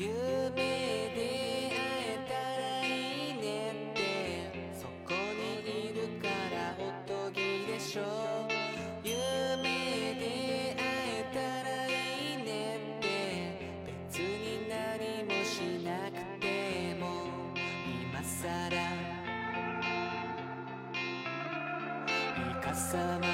夢で会えたらいいねって。そこにいるからおとぎでしょ。夢で会えたらいいねって。別に何もしなくても。今さらイカさま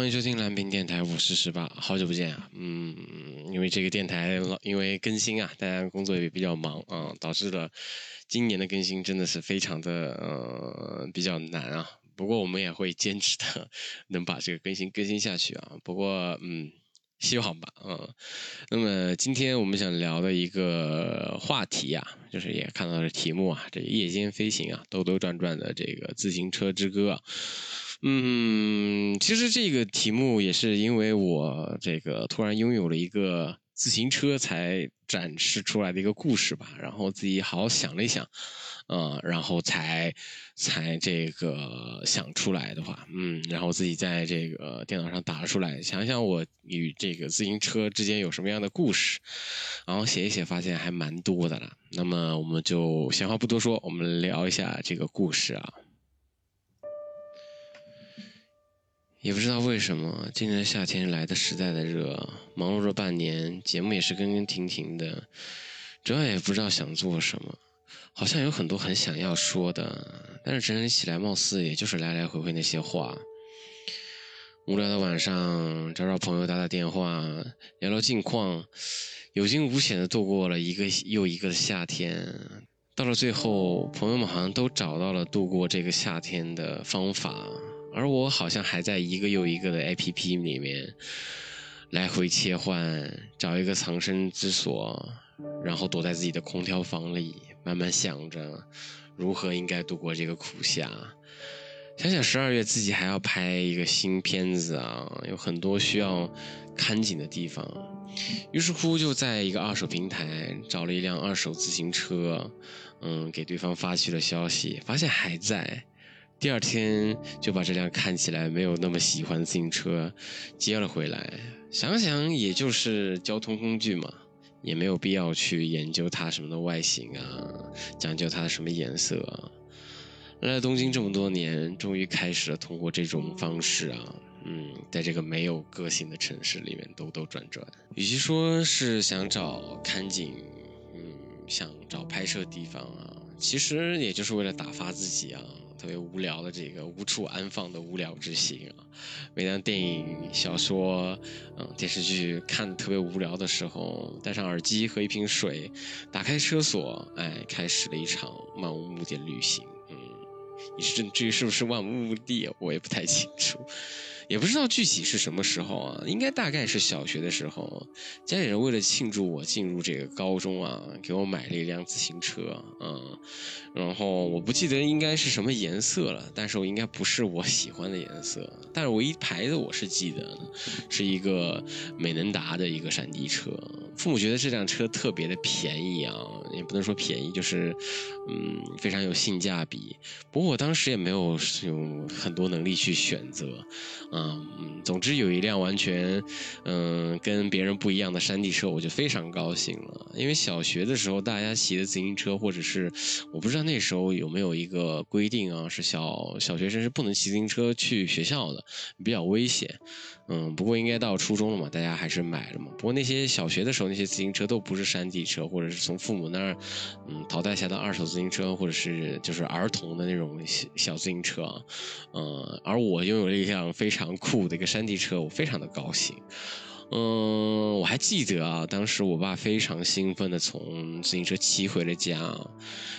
欢迎收听蓝屏电台，我是十八，好久不见啊，嗯，因为这个电台因为更新啊，大家工作也比较忙啊，导致了今年的更新真的是非常的呃比较难啊。不过我们也会坚持的，能把这个更新更新下去啊。不过嗯，希望吧，嗯。那么今天我们想聊的一个话题啊，就是也看到了题目啊，这夜间飞行啊，兜兜转转的这个自行车之歌啊。嗯，其实这个题目也是因为我这个突然拥有了一个自行车才展示出来的一个故事吧，然后自己好好想了一想，啊，然后才才这个想出来的话，嗯，然后自己在这个电脑上打了出来，想想我与这个自行车之间有什么样的故事，然后写一写，发现还蛮多的了。那么我们就闲话不多说，我们聊一下这个故事啊。也不知道为什么，今年的夏天来的实在的热，忙碌了半年，节目也是更更停停的，主要也不知道想做什么，好像有很多很想要说的，但是整理起来，貌似也就是来来回回那些话。无聊的晚上，找找朋友打打电话，聊聊近况，有惊无险的度过了一个又一个的夏天。到了最后，朋友们好像都找到了度过这个夏天的方法，而我好像还在一个又一个的 APP 里面来回切换，找一个藏身之所，然后躲在自己的空调房里，慢慢想着如何应该度过这个苦夏。想想十二月自己还要拍一个新片子啊，有很多需要看紧的地方，于是乎就在一个二手平台找了一辆二手自行车，嗯，给对方发去了消息，发现还在。第二天就把这辆看起来没有那么喜欢的自行车接了回来，想想也就是交通工具嘛，也没有必要去研究它什么的外形啊，讲究它的什么颜色啊。来了东京这么多年，终于开始了通过这种方式啊，嗯，在这个没有个性的城市里面兜兜转转。与其说是想找看景，嗯，想找拍摄地方啊，其实也就是为了打发自己啊。特别无聊的这个无处安放的无聊之心啊！每当电影、小说、嗯电视剧看特别无聊的时候，戴上耳机和一瓶水，打开车锁，哎，开始了一场漫无目的的旅行。嗯，你是至于是不是漫无目的，我也不太清楚。也不知道具体是什么时候啊，应该大概是小学的时候，家里人为了庆祝我进入这个高中啊，给我买了一辆自行车，嗯，然后我不记得应该是什么颜色了，但是我应该不是我喜欢的颜色，但是唯一牌子我是记得，是一个美能达的一个山地车，父母觉得这辆车特别的便宜啊，也不能说便宜，就是嗯非常有性价比，不过我当时也没有有很多能力去选择，啊。嗯总之有一辆完全，嗯，跟别人不一样的山地车，我就非常高兴了。因为小学的时候，大家骑的自行车，或者是我不知道那时候有没有一个规定啊，是小小学生是不能骑自行车去学校的，比较危险。嗯，不过应该到初中了嘛，大家还是买了嘛。不过那些小学的时候那些自行车都不是山地车，或者是从父母那儿，嗯，淘汰下的二手自行车，或者是就是儿童的那种小小自行车啊，嗯，而我拥有了一辆非常酷的一个山地车，我非常的高兴。嗯，我还记得啊，当时我爸非常兴奋的从自行车骑回了家，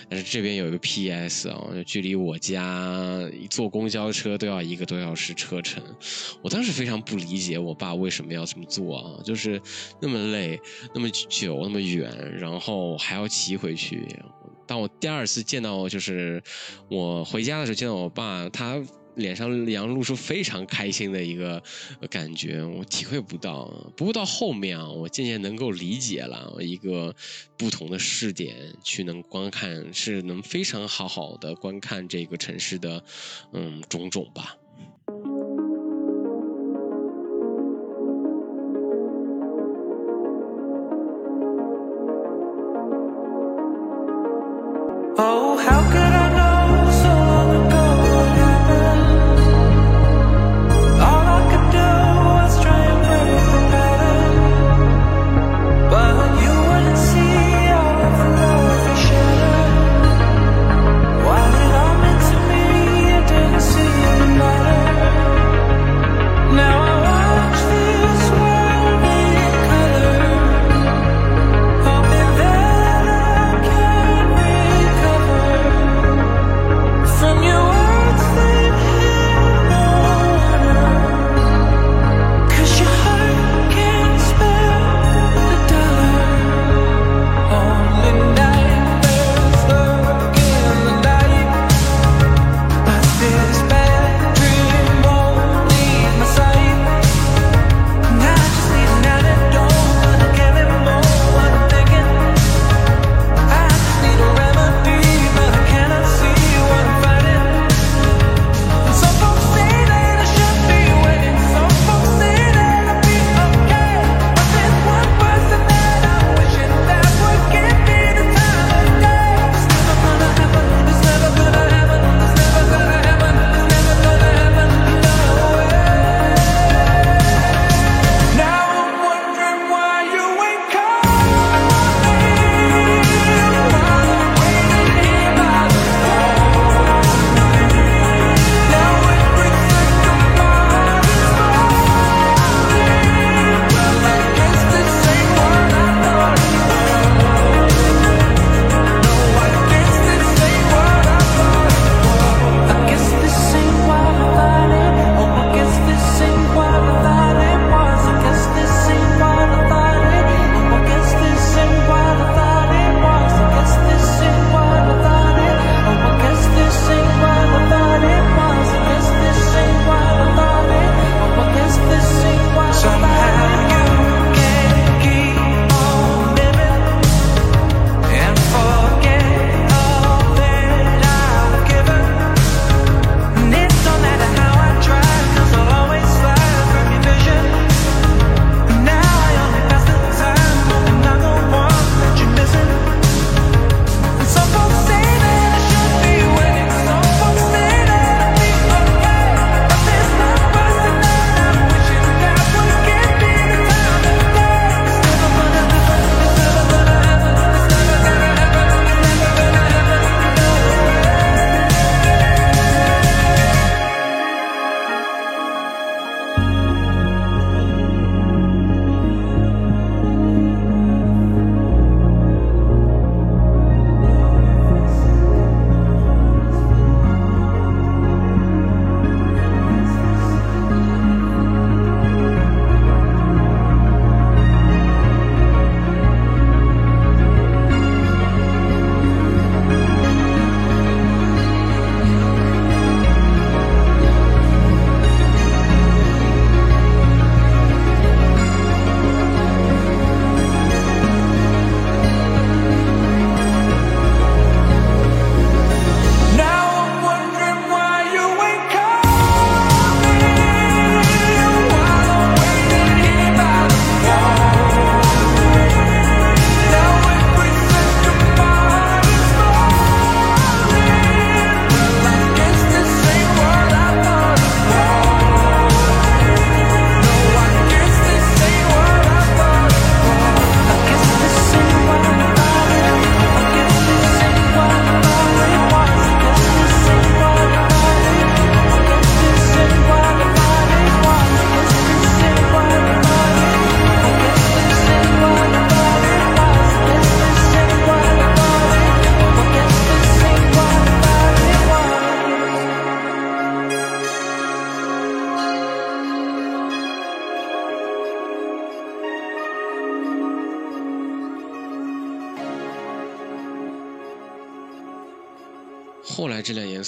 但是这边有一个 P.S. 啊，距离我家坐公交车都要一个多小时车程。我当时非常不理解我爸为什么要这么做啊，就是那么累、那么久、那么远，然后还要骑回去。当我第二次见到，就是我回家的时候见到我爸，他。脸上洋露出非常开心的一个感觉，我体会不到。不过到后面啊，我渐渐能够理解了一个不同的视点去能观看，是能非常好好的观看这个城市的嗯种种吧。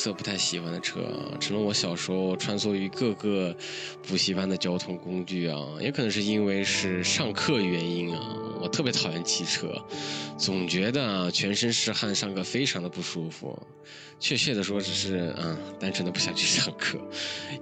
色不太喜欢的车，成了我小时候穿梭于各个补习班的交通工具啊。也可能是因为是上课原因啊，特别讨厌骑车，总觉得全身是汗，上课非常的不舒服。确切的说，只是啊单纯的不想去上课，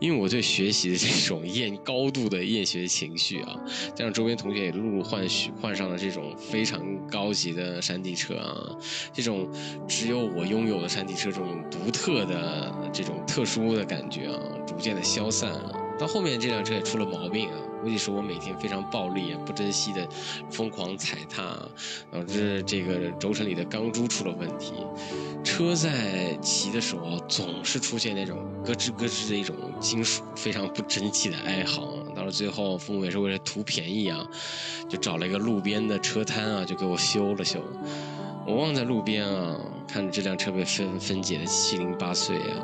因为我对学习的这种厌高度的厌学情绪啊，加上周边同学也陆陆换换上了这种非常高级的山地车啊，这种只有我拥有的山地车这种独特的这种特殊的感觉啊，逐渐的消散啊。到后面这辆车也出了毛病啊，估计是我每天非常暴力、不珍惜的疯狂踩踏，导致这个轴承里的钢珠出了问题。车在骑的时候总是出现那种咯吱咯吱的一种金属非常不争气的哀嚎。到了最后，父母也是为了图便宜啊，就找了一个路边的车摊啊，就给我修了修。我望在路边啊，看着这辆车被分分解的七零八碎啊，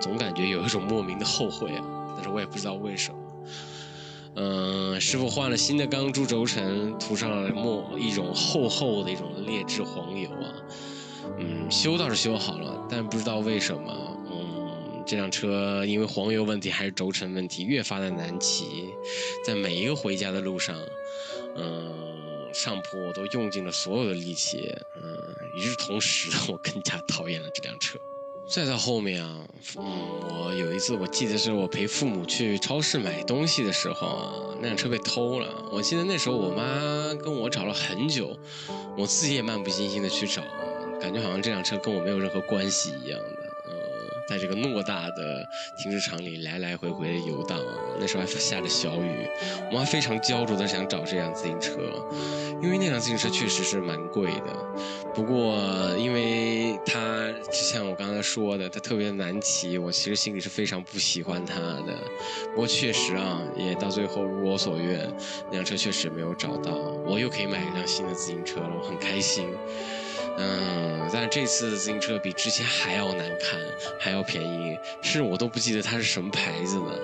总感觉有一种莫名的后悔啊。我也不知道为什么。嗯，师傅换了新的钢珠轴承，涂上了墨一种厚厚的一种劣质黄油啊。嗯，修倒是修好了，但不知道为什么，嗯，这辆车因为黄油问题还是轴承问题，越发的难骑。在每一个回家的路上，嗯，上坡我都用尽了所有的力气，嗯，与此同时，我更加讨厌了这辆车。再到后面啊，嗯，我有一次我记得是我陪父母去超市买东西的时候啊，那辆车被偷了。我记得那时候我妈跟我找了很久，我自己也漫不经心的去找。感觉好像这辆车跟我没有任何关系一样的，在这个偌大的停车场里来来回回的游荡，那时候还下着小雨，我妈非常焦灼的想找这辆自行车，因为那辆自行车确实是蛮贵的，不过因为它就像我刚才说的，它特别难骑，我其实心里是非常不喜欢它的，不过确实啊，也到最后如我所愿，那辆车确实没有找到，我又可以买一辆新的自行车了，我很开心。嗯，但这次的自行车比之前还要难看，还要便宜，甚至我都不记得它是什么牌子的。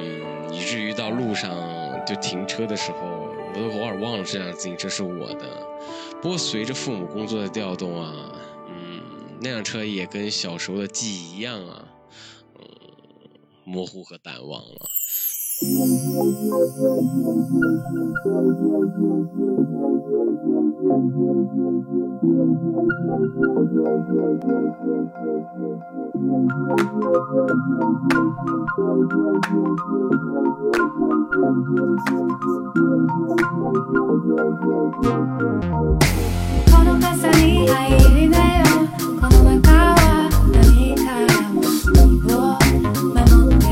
嗯，以至于到路上就停车的时候，我都偶尔忘了这辆自行车是我的。不过随着父母工作的调动啊，嗯，那辆车也跟小时候的记忆一样啊，嗯，模糊和淡忘了。この傘に入りなよこの中は何からも君を守って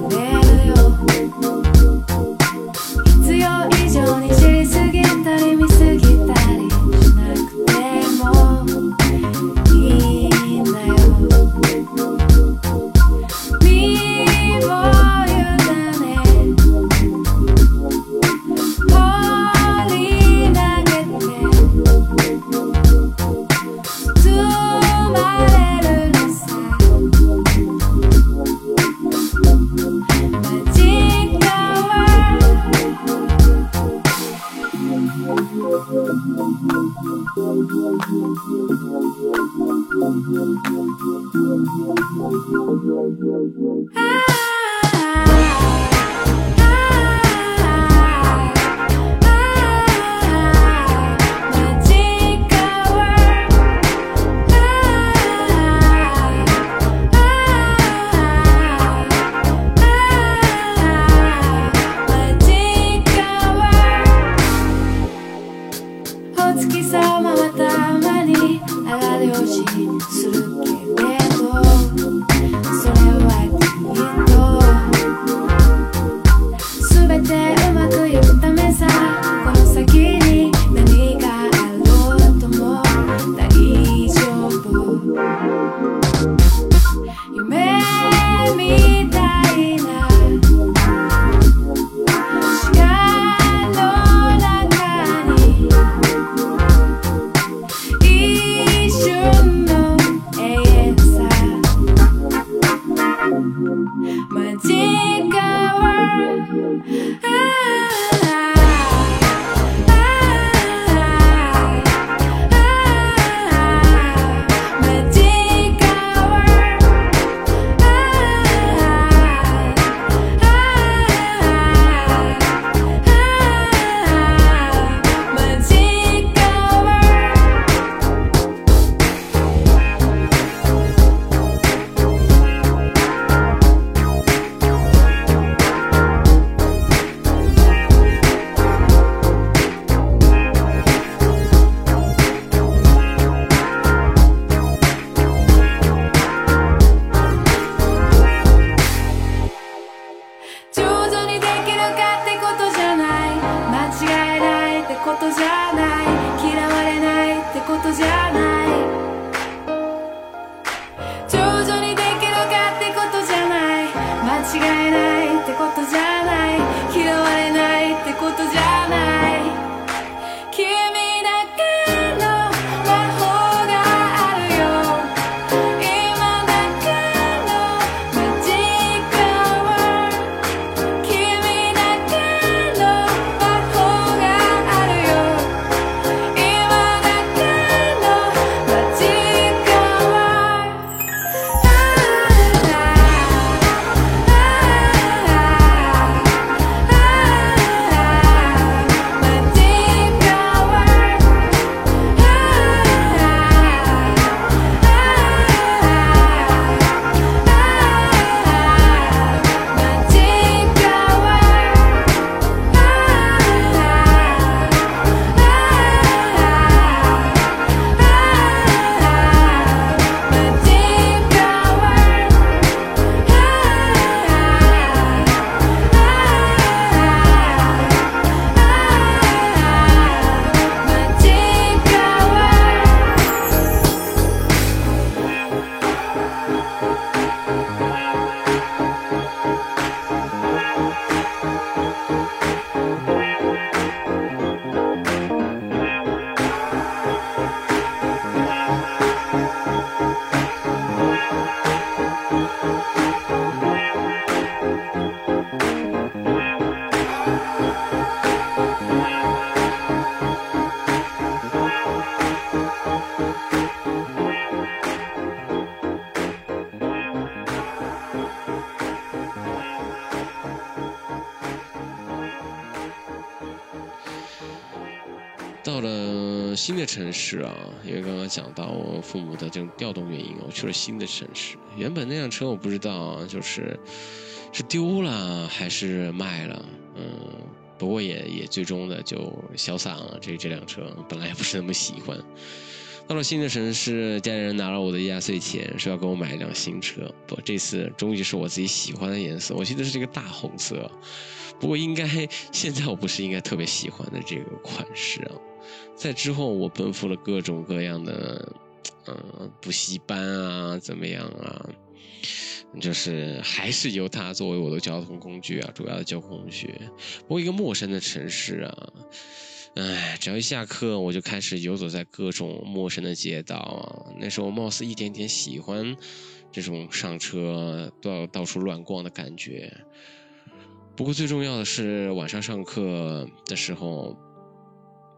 くれるよ必要以上に市啊，因为刚刚讲到我父母的这种调动原因，我去了新的城市。原本那辆车我不知道，就是是丢了还是卖了，嗯，不过也也最终的就消散了。这这辆车本来也不是那么喜欢。到了新的城市，家里人拿了我的压岁钱，说要给我买一辆新车。不，这次终于是我自己喜欢的颜色，我记得是这个大红色。不过应该现在我不是应该特别喜欢的这个款式啊。在之后，我奔赴了各种各样的，嗯、补习班啊，怎么样啊？就是还是由它作为我的交通工具啊，主要的交通工具。不过一个陌生的城市啊，唉，只要一下课，我就开始游走在各种陌生的街道啊。那时候貌似一点点喜欢这种上车到到处乱逛的感觉。不过最重要的是，晚上上课的时候，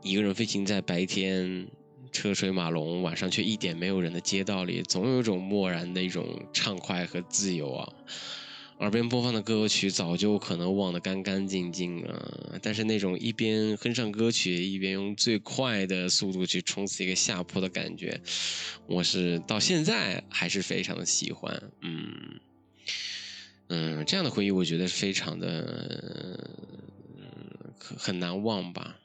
一个人飞行在白天车水马龙，晚上却一点没有人的街道里，总有一种漠然的一种畅快和自由啊。耳边播放的歌曲早就可能忘得干干净净了，但是那种一边哼上歌曲，一边用最快的速度去冲刺一个下坡的感觉，我是到现在还是非常的喜欢。嗯嗯，这样的回忆我觉得是非常的嗯很难忘吧。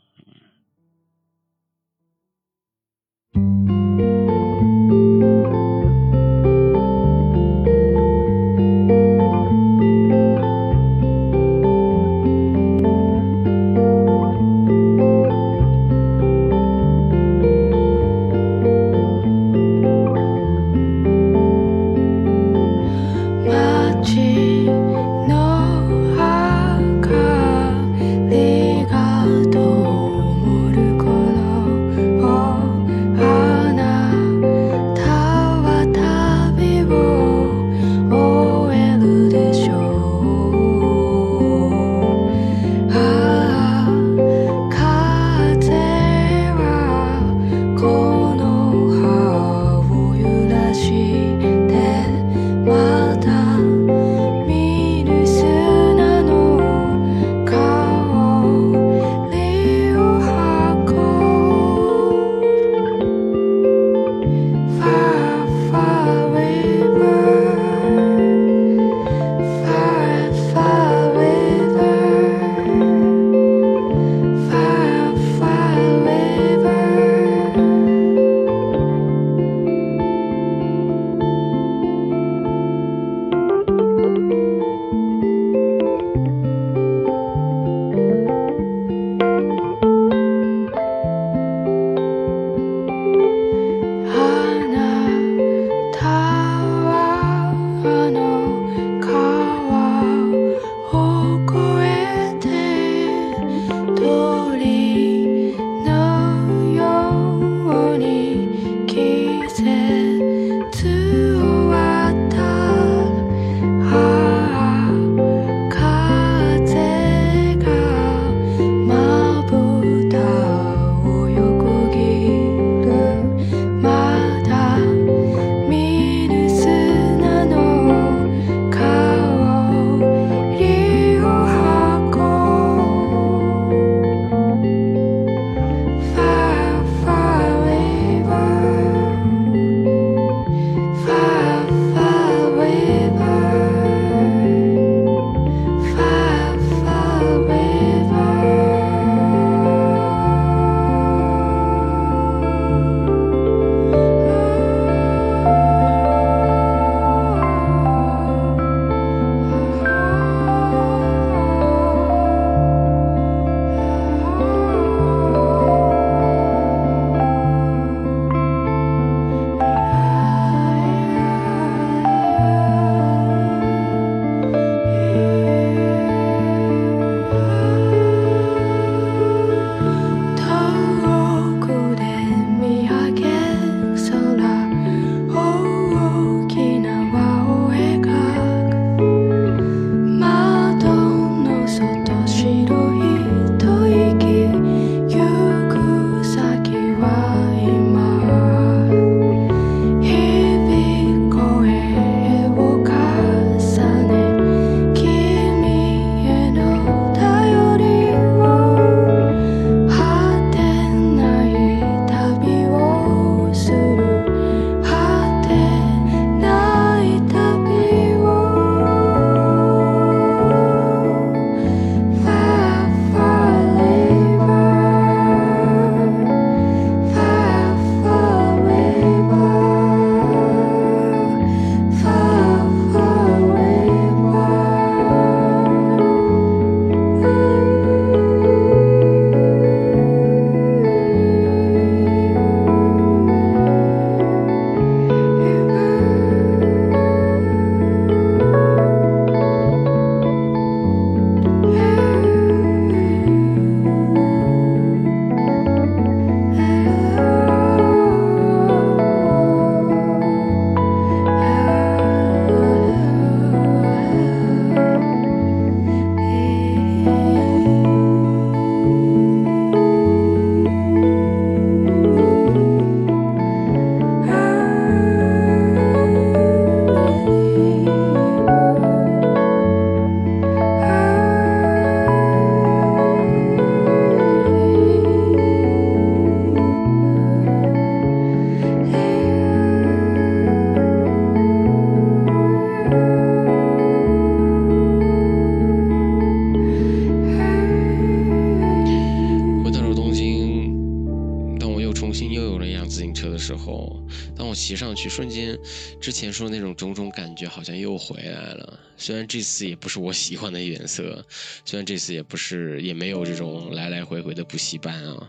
骑上去，瞬间之前说的那种种种感觉好像又回来了。虽然这次也不是我喜欢的颜色，虽然这次也不是也没有这种来来回回的补习班啊。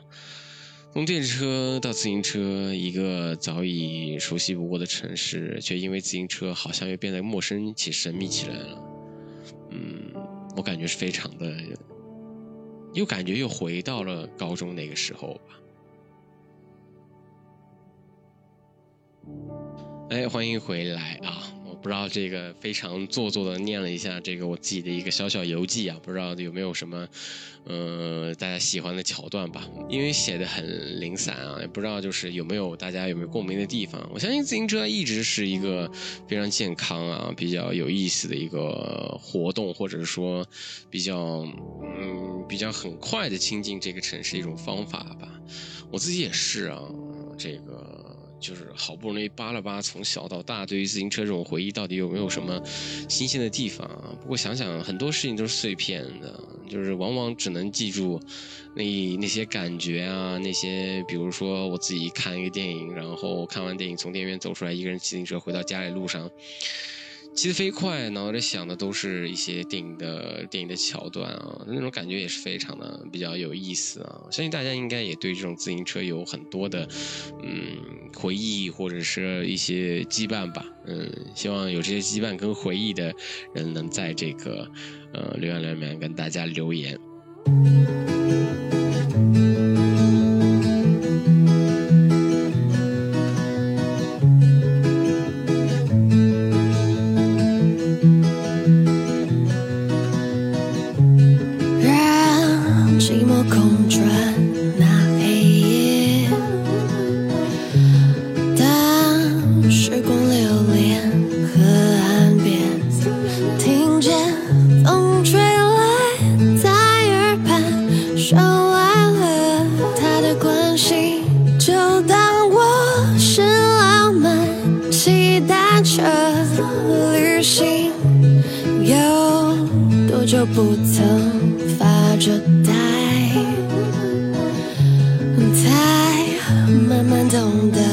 从电车到自行车，一个早已熟悉不过的城市，却因为自行车好像又变得陌生且神秘起来了。嗯，我感觉是非常的，又感觉又回到了高中那个时候吧。哎，欢迎回来啊！我不知道这个非常做作的念了一下这个我自己的一个小小游记啊，不知道有没有什么，呃，大家喜欢的桥段吧？因为写的很零散啊，也不知道就是有没有大家有没有共鸣的地方。我相信自行车一直是一个非常健康啊、比较有意思的一个活动，或者说比较嗯比较很快的亲近这个城市一种方法吧。我自己也是啊，这个。就是好不容易扒拉扒从小到大对于自行车这种回忆，到底有没有什么新鲜的地方啊？不过想想很多事情都是碎片的，就是往往只能记住那那些感觉啊，那些比如说我自己看一个电影，然后看完电影从电影院走出来，一个人骑自行车回到家里路上。骑得飞快，脑袋里想的都是一些电影的电影的桥段啊，那种感觉也是非常的比较有意思啊。相信大家应该也对这种自行车有很多的嗯回忆或者是一些羁绊吧。嗯，希望有这些羁绊跟回忆的人能在这个呃留言里面跟大家留言。就不曾发着呆，才慢慢懂得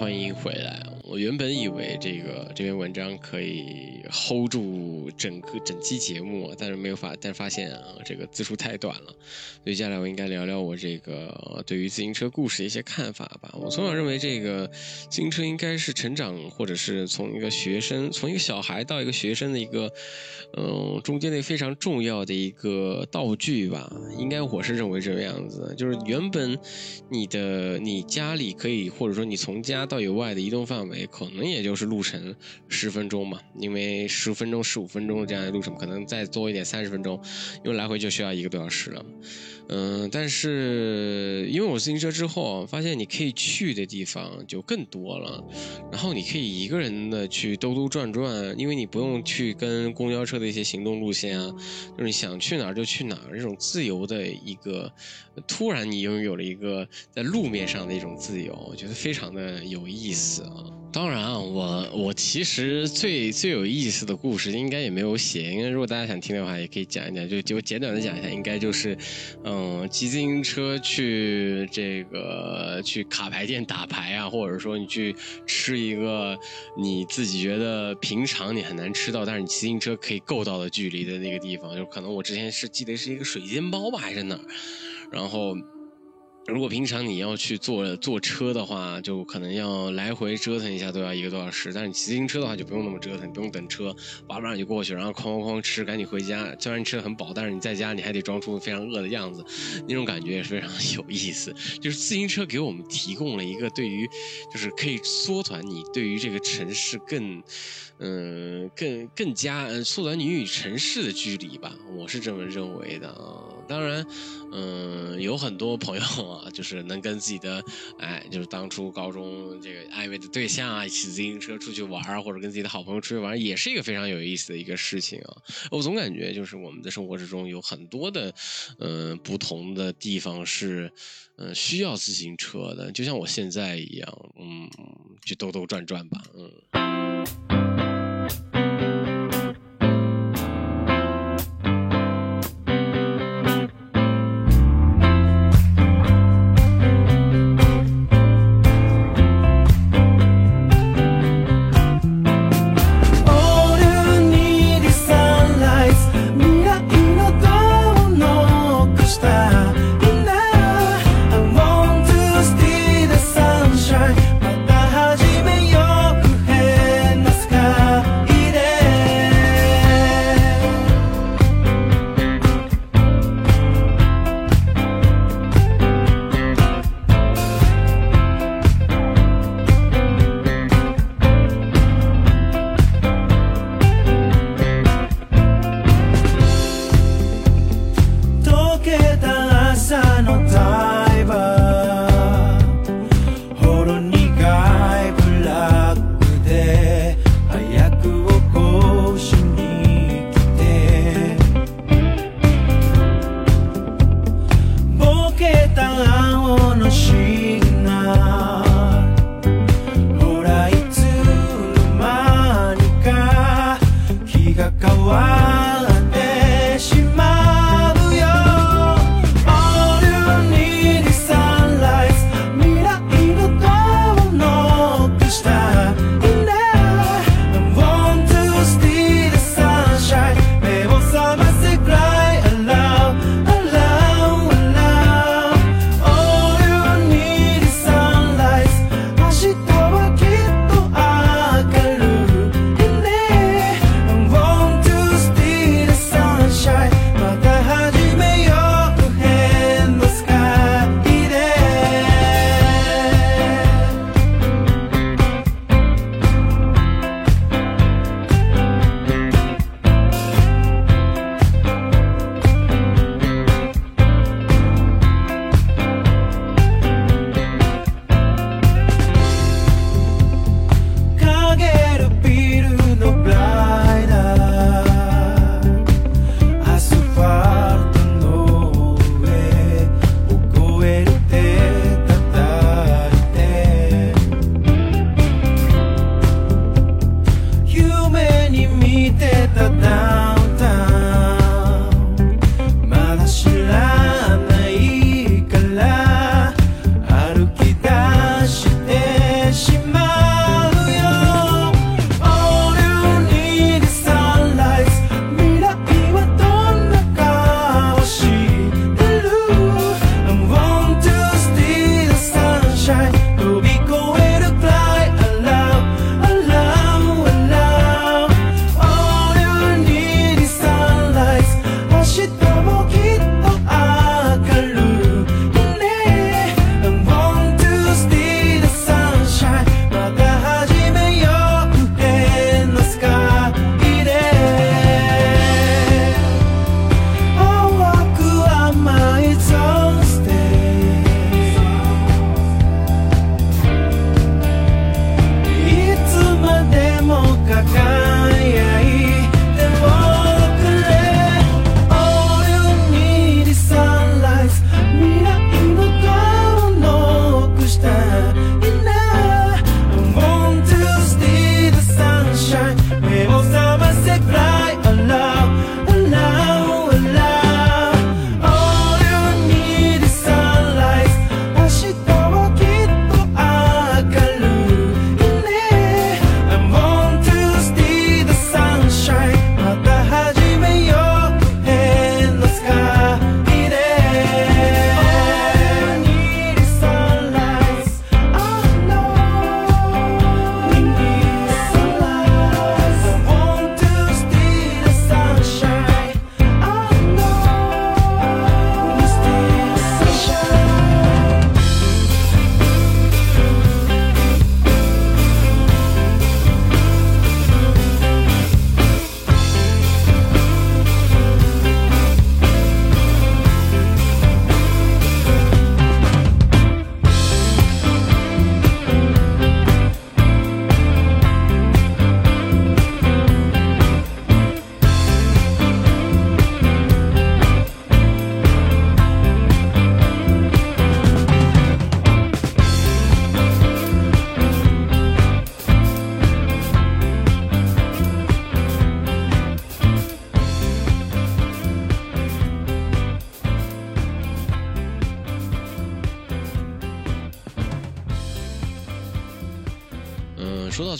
欢迎回来。我原本以为这个这篇文章可以 hold 住整个整期节目，但是没有发，但发现啊，这个字数太短了，所以接下来我应该聊聊我这个对于自行车故事的一些看法吧。我从小认为这个自行车应该是成长，或者是从一个学生，从一个小孩到一个学生的一个，嗯，中间的非常重要的一个道具吧。应该我是认为这个样子，就是原本你的你家里可以，或者说你从家到有外的移动范围，可能也就是路程十分钟嘛，因为十分钟、十五分钟的这样的路程，可能再多一点三十分钟，因为来回就需要一个多小时了。嗯，但是因为我自行车之后，发现你可以去的地方就更多了，然后你可以一个人的去兜兜转转，因为你不用去跟公交车的一些行动路线啊，就是你想去哪儿就去哪儿，这种自由的一个，突然你拥有了一个在路面上的一种自由，我觉得非常的有意思啊。当然啊，我我其实最最有意思的故事应该也没有写，因为如果大家想听的话，也可以讲一讲，就就简短的讲一下，应该就是，嗯，骑自行车去这个去卡牌店打牌啊，或者说你去吃一个你自己觉得平常你很难吃到，但是你骑自行车可以够到的距离的那个地方，就可能我之前是记得是一个水煎包吧，还是哪儿，然后。如果平常你要去坐坐车的话，就可能要来回折腾一下，都要一个多小时。但是你骑自行车的话，就不用那么折腾，不用等车，叭叭就过去，然后哐哐哐吃，赶紧回家。虽然你吃的很饱，但是你在家你还得装出非常饿的样子，那种感觉也是非常有意思。就是自行车给我们提供了一个对于，就是可以缩短你对于这个城市更，嗯、更更加缩短你与城市的距离吧，我是这么认为的啊。当然，嗯，有很多朋友啊，就是能跟自己的，哎，就是当初高中这个暧昧的对象啊，骑自行车出去玩，或者跟自己的好朋友出去玩，也是一个非常有意思的一个事情啊。我总感觉就是我们的生活之中有很多的，嗯、不同的地方是，嗯、需要自行车的，就像我现在一样，嗯，就兜兜转转吧，嗯。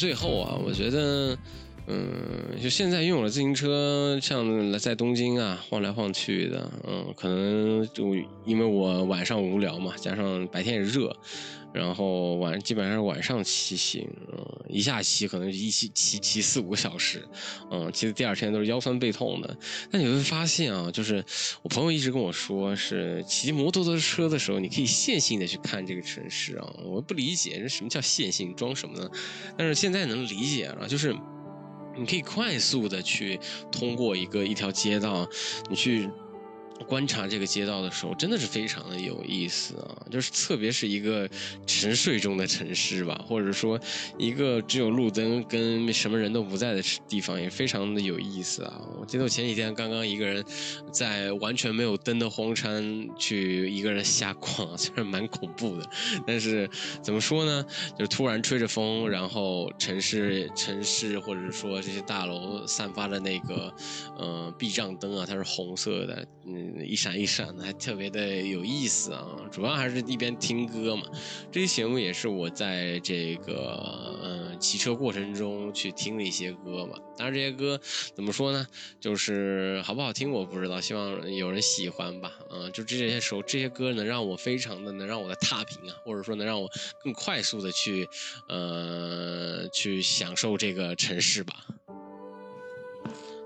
最后啊，我觉得，嗯，就现在拥有了自行车，像在东京啊晃来晃去的，嗯，可能就因为我晚上无聊嘛，加上白天也热，然后晚基本上是晚上骑行，嗯，一下骑可能一骑骑骑四五个小时，嗯，骑的第二天都是腰酸背痛的。那你会发现啊，就是我朋友一直跟我说，是骑摩托车的时候，你可以线性的去看这个城市啊。我不理解什么叫线性，装什么呢？但是现在能理解了，就是你可以快速的去通过一个一条街道，你去。观察这个街道的时候，真的是非常的有意思啊！就是特别是一个沉睡中的城市吧，或者说一个只有路灯跟什么人都不在的地方，也非常的有意思啊！我记得我前几天刚刚一个人在完全没有灯的荒山去一个人瞎逛，虽然蛮恐怖的，但是怎么说呢？就突然吹着风，然后城市城市或者说这些大楼散发的那个呃避障灯啊，它是红色的，嗯。一闪一闪的，还特别的有意思啊！主要还是一边听歌嘛。这期节目也是我在这个嗯骑车过程中去听的一些歌嘛。当然这些歌怎么说呢？就是好不好听我不知道，希望有人喜欢吧。嗯，就这些首这些歌能让我非常的能让我的踏平啊，或者说能让我更快速的去呃去享受这个城市吧。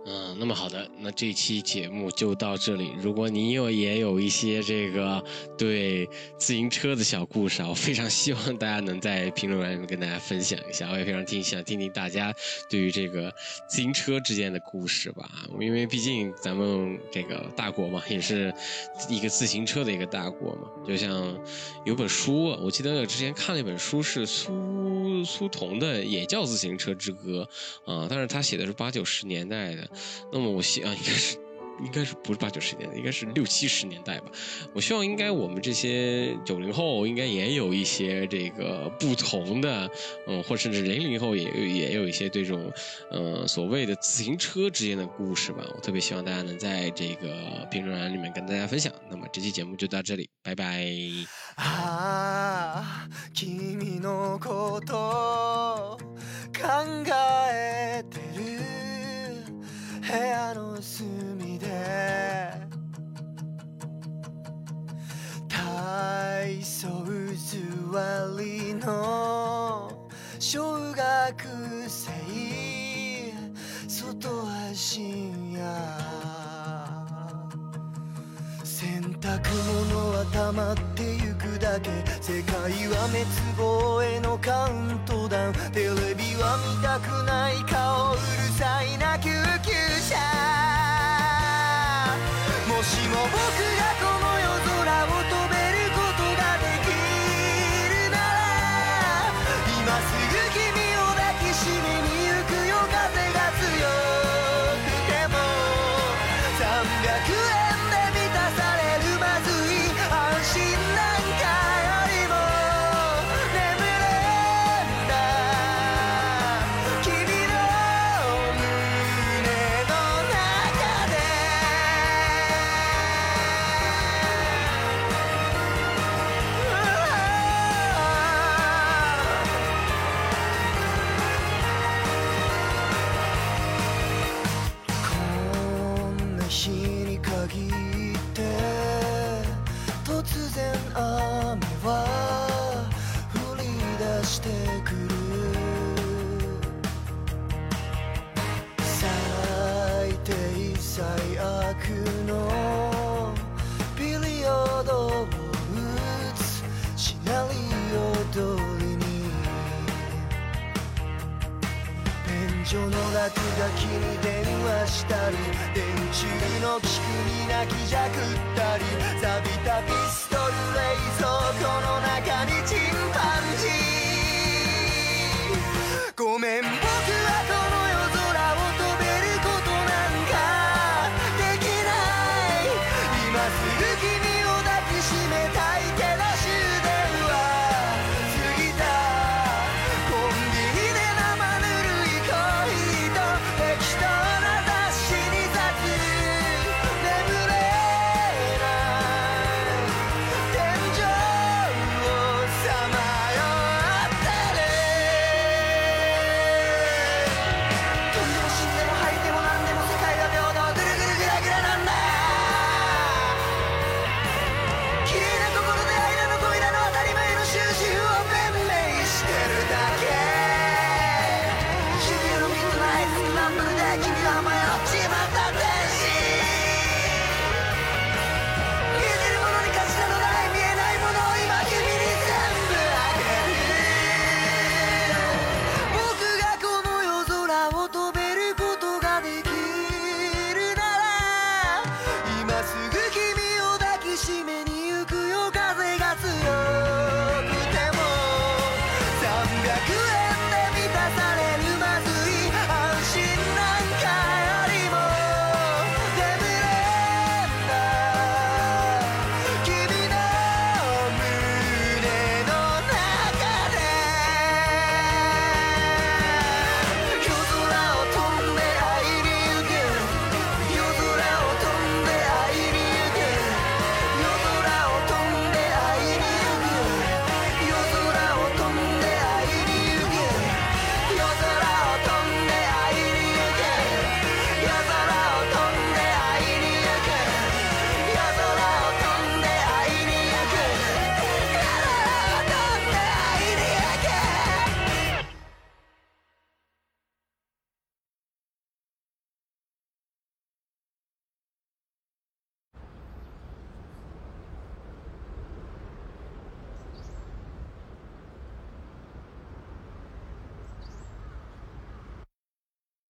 嗯，那么好的，那这期节目就到这里。如果你有也有一些这个对自行车的小故事啊，我非常希望大家能在评论栏里面跟大家分享一下。我也非常听想听听大家对于这个自行车之间的故事吧，因为毕竟咱们这个大国嘛，也是一个自行车的一个大国嘛。就像有本书，我记得之前看了一本书，是苏苏童的《也叫自行车之歌》啊，但是他写的是八九十年代的。那么我希啊，应该是，应该是不是八九十年代，应该是六七十年代吧。我希望应该我们这些九零后应该也有一些这个不同的，嗯，或甚至零零后也也有一些这种，呃，所谓的自行车之间的故事吧。我特别希望大家能在这个评论栏里面跟大家分享。那么这期节目就到这里，拜拜。あ